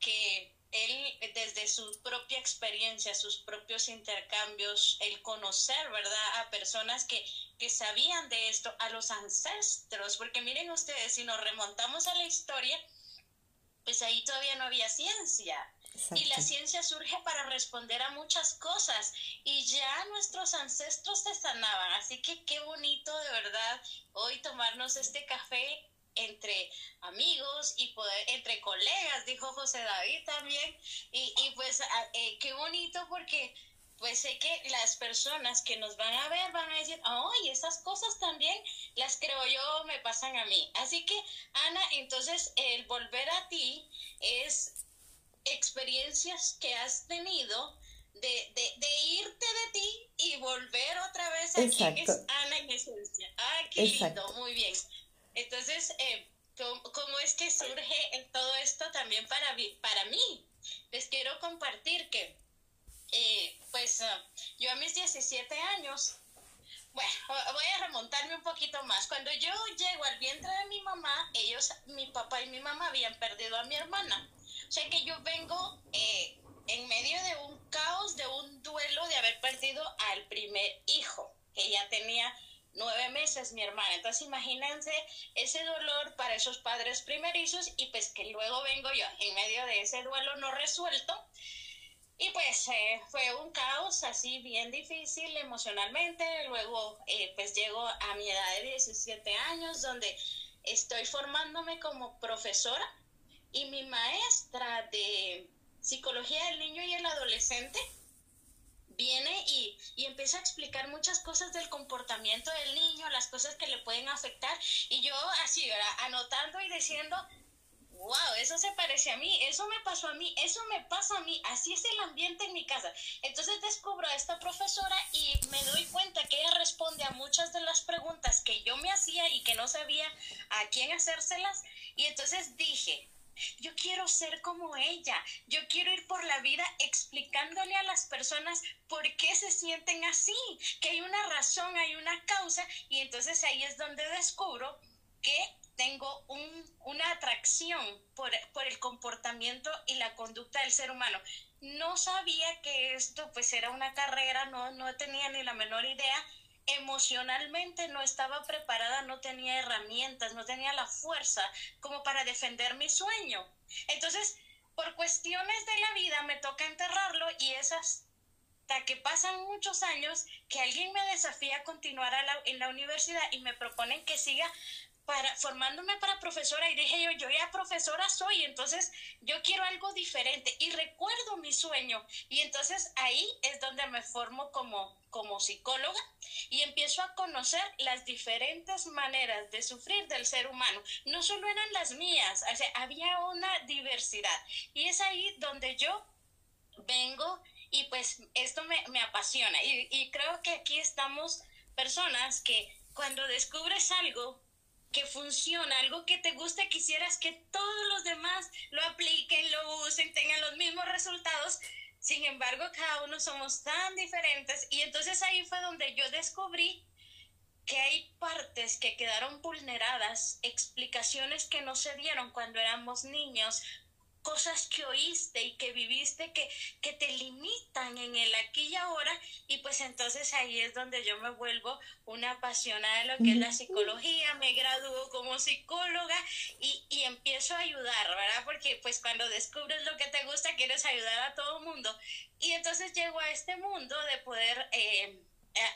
Speaker 2: que él desde su propia experiencia, sus propios intercambios, el conocer, ¿verdad?, a personas que, que sabían de esto, a los ancestros, porque miren ustedes, si nos remontamos a la historia, pues ahí todavía no había ciencia. Y la ciencia surge para responder a muchas cosas y ya nuestros ancestros se sanaban. Así que qué bonito de verdad hoy tomarnos este café entre amigos y poder, entre colegas, dijo José David también. Y, y pues eh, qué bonito porque pues sé que las personas que nos van a ver van a decir, ay, esas cosas también las creo yo, me pasan a mí. Así que, Ana, entonces el volver a ti es experiencias que has tenido de, de, de irte de ti y volver otra vez a quien es Ana en esencia. Ah, qué lindo, muy bien. Entonces, eh, ¿cómo, es que surge todo esto también para, para mí? Les quiero compartir que eh, pues ah, yo a mis 17 años, bueno, voy a remontarme un poquito más. Cuando yo llego al vientre de mi mamá, ellos, mi papá y mi mamá habían perdido a mi hermana. O sea que yo vengo eh, en medio de un caos, de un duelo de haber perdido al primer hijo, que ya tenía nueve meses mi hermana. Entonces imagínense ese dolor para esos padres primerizos y pues que luego vengo yo en medio de ese duelo no resuelto y pues eh, fue un caos así bien difícil emocionalmente. Luego eh, pues llego a mi edad de 17 años donde estoy formándome como profesora y mi maestra de psicología del niño y el adolescente viene y, y, empieza a explicar muchas cosas del comportamiento del niño, las cosas que le pueden afectar y yo así, anotando y diciendo, wow, eso se parece a mí, eso me pasó a mí, eso me pasa a mí, así es el ambiente en mi casa. Entonces descubro a esta profesora y me doy cuenta que ella responde a muchas de las preguntas que yo me hacía y que no sabía a quién hacérselas. Y entonces dije, yo quiero ser como ella. Yo quiero ir por la vida explicándole a las personas por qué se sienten así, que hay una razón, hay una causa. Y entonces ahí es donde descubro que tengo un, una atracción por, por, el comportamiento y la conducta del ser humano. No sabía que esto pues era una carrera, no, no tenía ni la menor idea. Emocionalmente no estaba preparada, no tenía herramientas, no tenía la fuerza como para defender mi sueño. Entonces, por cuestiones de la vida me toca enterrarlo y es hasta que pasan muchos años que alguien me desafía a continuar en la universidad y me proponen que siga para, formándome para profesora y dije yo, yo ya profesora soy, entonces yo quiero algo diferente y recuerdo mi sueño. Y entonces ahí es donde me formo como, como psicóloga y empiezo a conocer las diferentes maneras de sufrir del ser humano. No solo eran las mías, o sea, había una diversidad. Y es ahí donde yo vengo y pues esto me, me apasiona. Y, y creo que aquí estamos personas que cuando descubres algo que funciona, algo que te gusta, quisieras que todos los demás lo apliquen, lo usen, tengan los mismos resultados. Sin embargo, cada uno somos tan diferentes y entonces ahí fue donde yo descubrí que hay partes que quedaron vulneradas, explicaciones que no se dieron cuando éramos niños, cosas que oíste y que viviste que, que te limitan en el aquí y ahora y pues entonces ahí es donde yo me vuelvo una apasionada de lo que es la psicología, me gradúo como psicóloga y, y empiezo a ayudar, ¿verdad? Porque pues cuando descubres lo que te gusta quieres ayudar a todo mundo y entonces llego a este mundo de poder... Eh,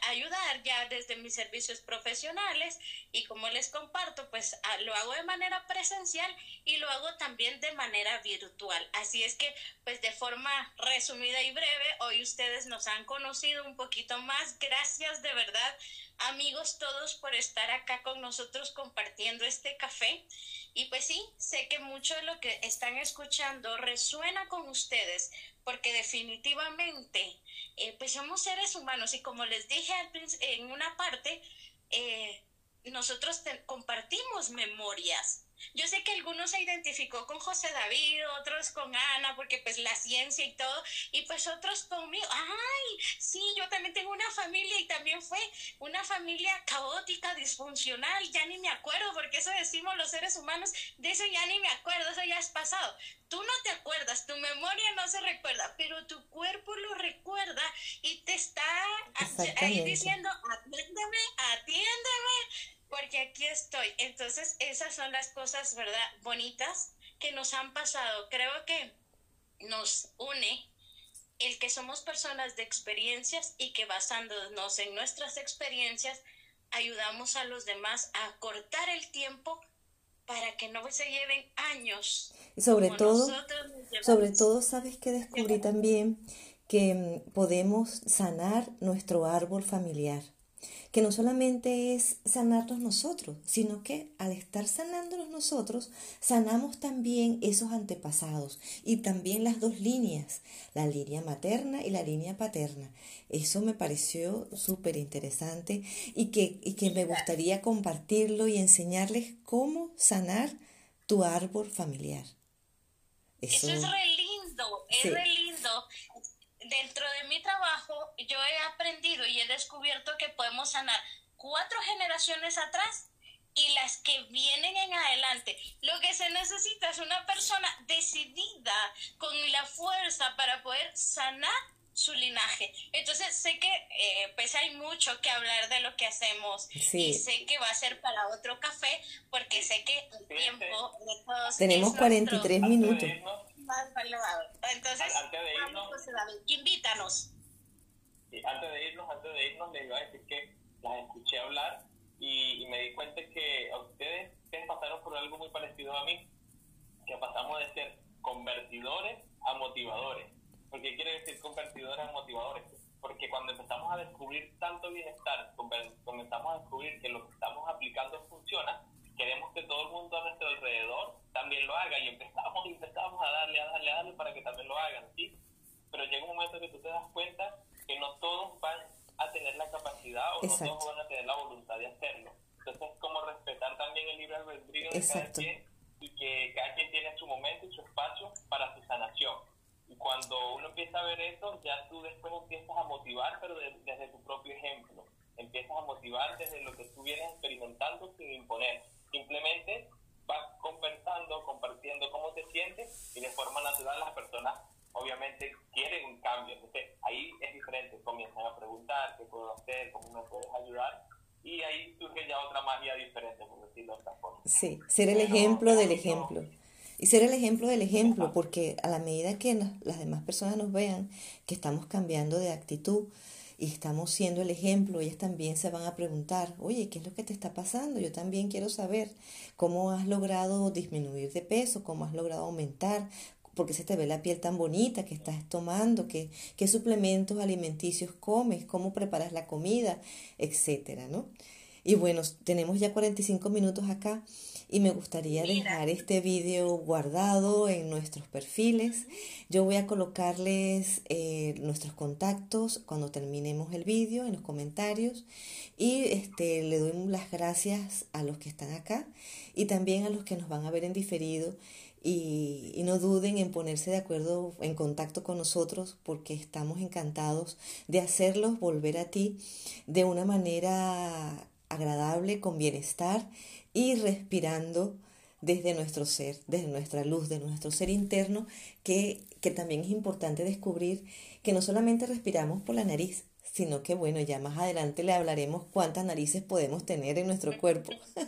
Speaker 2: ayudar ya desde mis servicios profesionales y como les comparto, pues lo hago de manera presencial y lo hago también de manera virtual. Así es que, pues de forma resumida y breve, hoy ustedes nos han conocido un poquito más. Gracias de verdad, amigos todos, por estar acá con nosotros compartiendo este café. Y pues sí, sé que mucho de lo que están escuchando resuena con ustedes porque definitivamente eh, pues somos seres humanos y como les dije en una parte, eh, nosotros compartimos memorias. Yo sé que algunos se identificó con José David, otros con Ana, porque pues la ciencia y todo, y pues otros conmigo. Ay, sí, yo también tengo una familia y también fue una familia caótica, disfuncional, ya ni me acuerdo, porque eso decimos los seres humanos, de eso ya ni me acuerdo, eso ya es pasado. Tú no te acuerdas, tu memoria no se recuerda, pero tu cuerpo lo recuerda y te está ahí diciendo, atiéndeme, atiéndeme porque aquí estoy. Entonces, esas son las cosas, ¿verdad? Bonitas que nos han pasado. Creo que nos une el que somos personas de experiencias y que basándonos en nuestras experiencias, ayudamos a los demás a cortar el tiempo para que no se lleven años.
Speaker 1: Y sobre todo, sobre todo, sabes que descubrí también que mm, podemos sanar nuestro árbol familiar que no solamente es sanarnos nosotros, sino que al estar sanándonos nosotros, sanamos también esos antepasados y también las dos líneas, la línea materna y la línea paterna. Eso me pareció súper interesante y que, y que me gustaría compartirlo y enseñarles cómo sanar tu árbol familiar.
Speaker 2: Eso, es re lindo, es re lindo dentro de mi trabajo yo he aprendido y he descubierto que podemos sanar cuatro generaciones atrás y las que vienen en adelante. Lo que se necesita es una persona decidida con la fuerza para poder sanar su linaje. Entonces sé que eh, pues hay mucho que hablar de lo que hacemos y sé que va a ser para otro café porque sé que el tiempo de todos
Speaker 1: tenemos 43 minutos
Speaker 2: entonces, antes de irnos, invítanos.
Speaker 3: antes de irnos, antes de irnos, les iba a decir que las escuché hablar y, me di cuenta que a ustedes, ustedes pasaron por algo muy parecido a mí, que pasamos de ser convertidores a motivadores. ¿Por qué quiere decir convertidores a motivadores? Porque cuando empezamos a descubrir tanto bienestar, comenzamos a descubrir que lo que estamos aplicando funciona, queremos que todo el mundo a nuestro alrededor también lo haga y empezamos y empezamos a darle, a darle, a darle para que también lo hagan, ¿sí? Pero llega un momento que tú te das cuenta que no todos van a tener la capacidad o no todos van a tener la voluntad de hacerlo. Entonces es como respetar también el libre albedrío de cada quien y que cada quien tiene su momento y su espacio para su sanación. Y cuando uno empieza a ver eso, ya tú después empiezas a motivar, pero desde tu propio ejemplo. Empiezas a motivar desde lo que tú vienes experimentando sin imponer simplemente vas conversando, compartiendo verdad las personas obviamente quieren un cambio. Entonces ahí es diferente, comienzan a preguntar qué puedo hacer, cómo me puedes ayudar. Y ahí surge ya otra magia diferente, por decirlo de otra forma.
Speaker 1: Sí, ser el ejemplo del ejemplo. Y ser el ejemplo del ejemplo, porque a la medida que las demás personas nos vean que estamos cambiando de actitud y estamos siendo el ejemplo, ellas también se van a preguntar, oye, ¿qué es lo que te está pasando? Yo también quiero saber cómo has logrado disminuir de peso, cómo has logrado aumentar, porque se te ve la piel tan bonita que estás tomando, qué, qué suplementos alimenticios comes, cómo preparas la comida, etcétera, ¿no? Y bueno, tenemos ya 45 minutos acá y me gustaría dejar este vídeo guardado en nuestros perfiles. Yo voy a colocarles eh, nuestros contactos cuando terminemos el vídeo en los comentarios. Y este, le doy las gracias a los que están acá y también a los que nos van a ver en diferido. Y, y, no duden en ponerse de acuerdo, en contacto con nosotros, porque estamos encantados de hacerlos volver a ti de una manera agradable, con bienestar y respirando desde nuestro ser, desde nuestra luz, de nuestro ser interno, que, que también es importante descubrir que no solamente respiramos por la nariz, sino que bueno, ya más adelante le hablaremos cuántas narices podemos tener en nuestro cuerpo.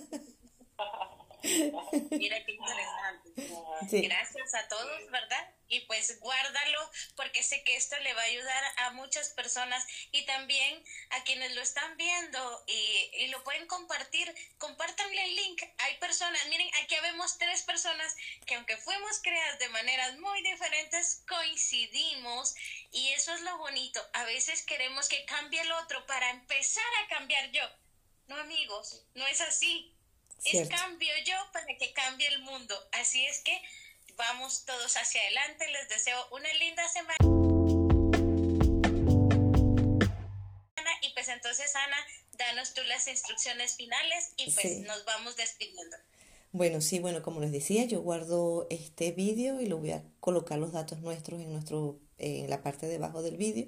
Speaker 2: Mira qué interesante. Gracias a todos, ¿verdad? Y pues guárdalo porque sé que esto le va a ayudar a muchas personas y también a quienes lo están viendo y, y lo pueden compartir, compártanle el link. Hay personas, miren, aquí vemos tres personas que aunque fuimos creadas de maneras muy diferentes, coincidimos y eso es lo bonito. A veces queremos que cambie el otro para empezar a cambiar yo. No amigos, no es así. Es cambio yo para que cambie el mundo. Así es que vamos todos hacia adelante. Les deseo una linda semana. Y pues entonces, Ana, danos tú las instrucciones finales y pues nos vamos despidiendo.
Speaker 1: Bueno, sí, bueno, como les decía, yo guardo este vídeo y lo voy a colocar los datos nuestros en nuestro en la parte de abajo del vídeo.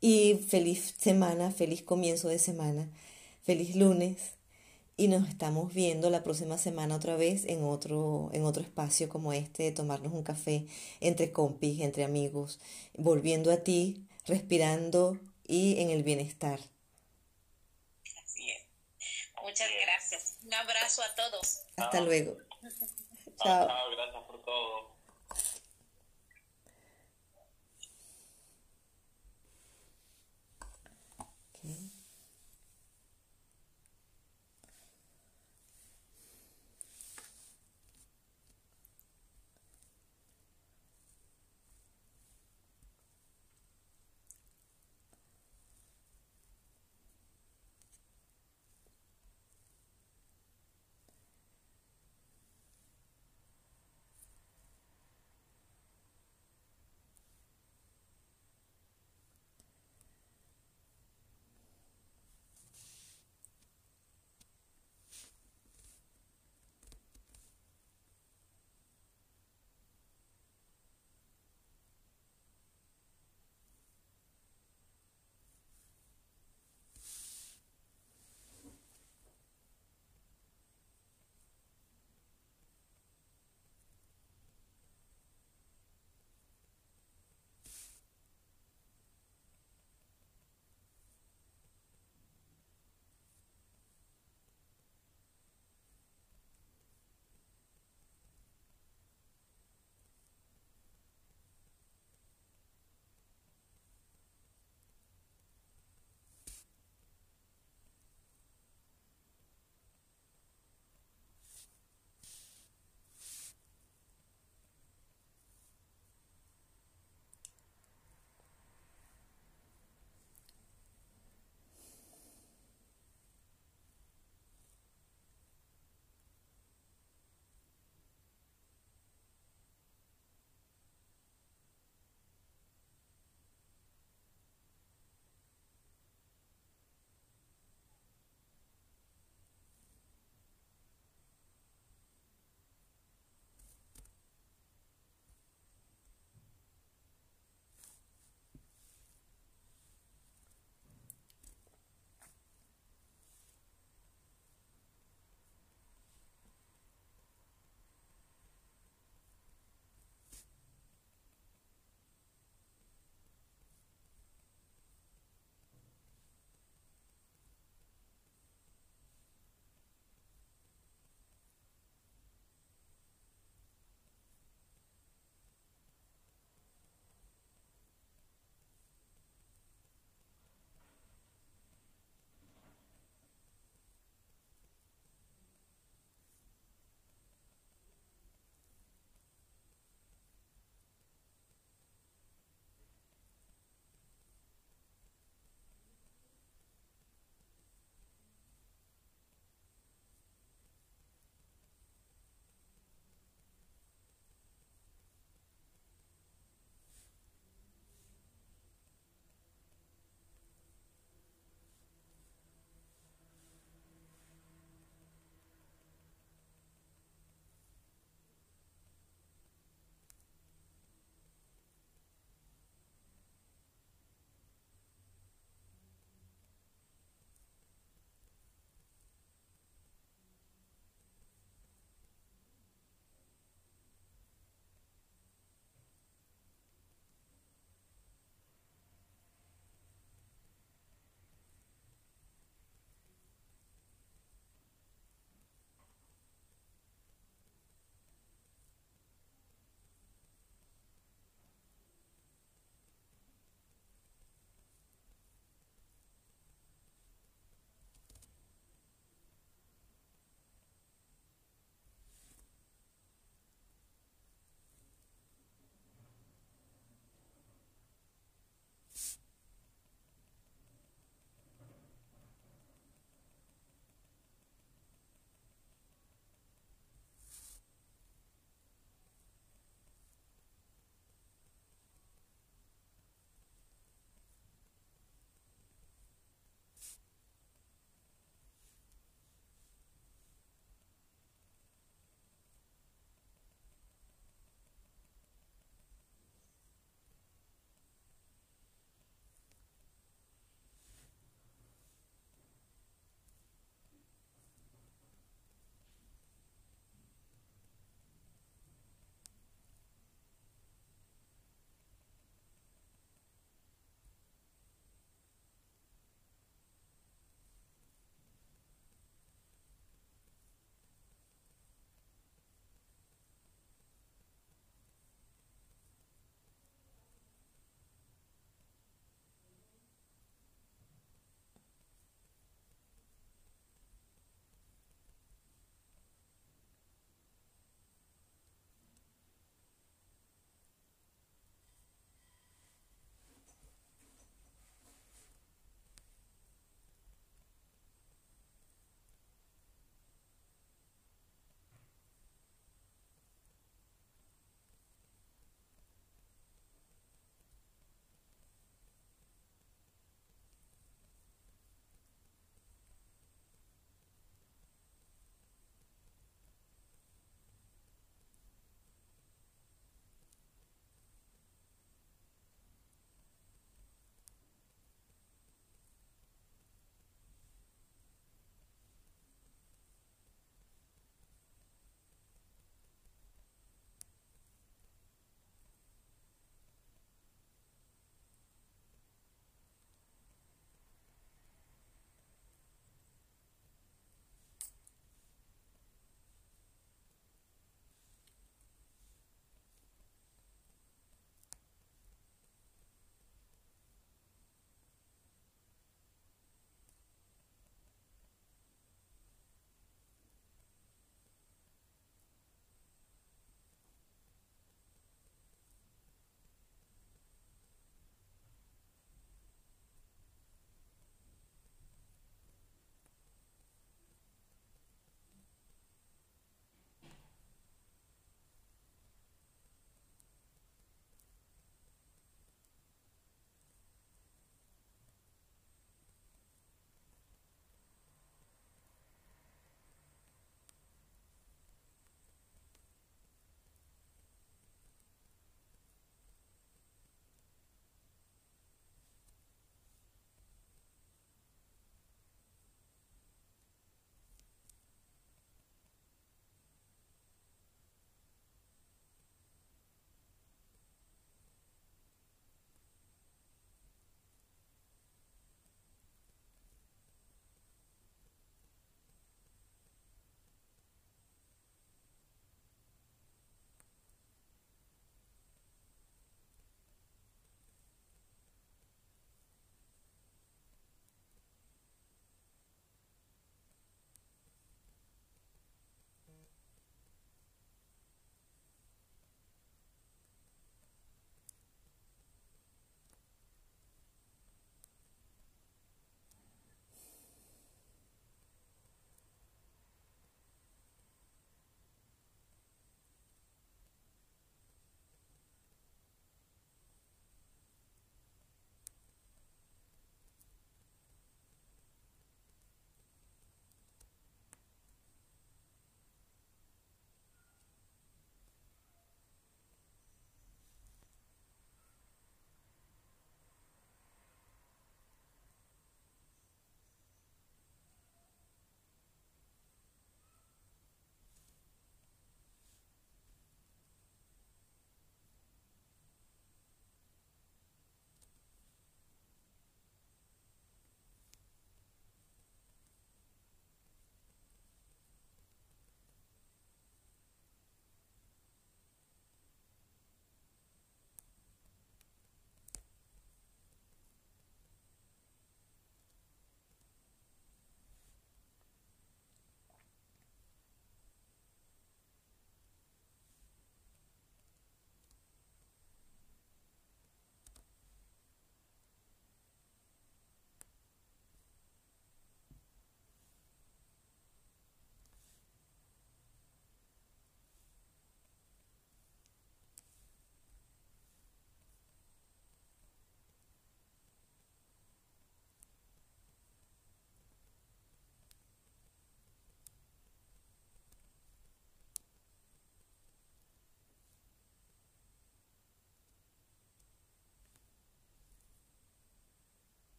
Speaker 1: Y feliz semana, feliz comienzo de semana, feliz lunes y nos estamos viendo la próxima semana otra vez en otro, en otro espacio como este, de tomarnos un café entre compis, entre amigos, volviendo a ti, respirando y en el bienestar.
Speaker 2: Así es. Muchas gracias. Un abrazo a todos.
Speaker 1: Hasta luego.
Speaker 3: Chao. Chao, gracias por todo.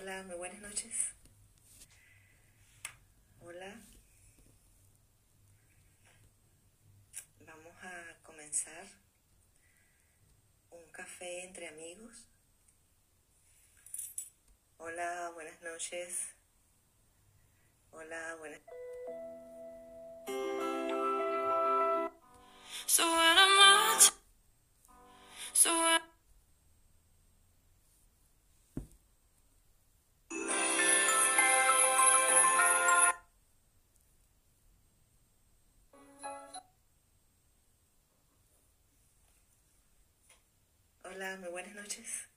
Speaker 1: Hola, muy buenas noches. Hola. Vamos a comenzar un café entre amigos. Hola, buenas noches. Hola, buenas. So muy buenas noches.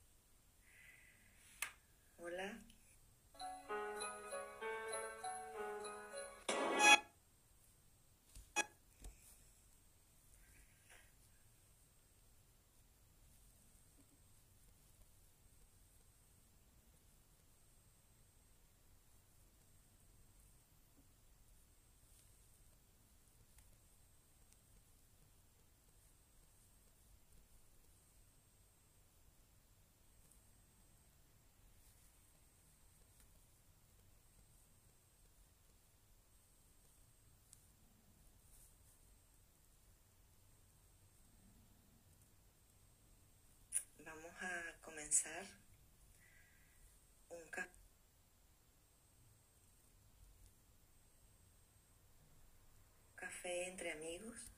Speaker 1: comenzar un café entre amigos.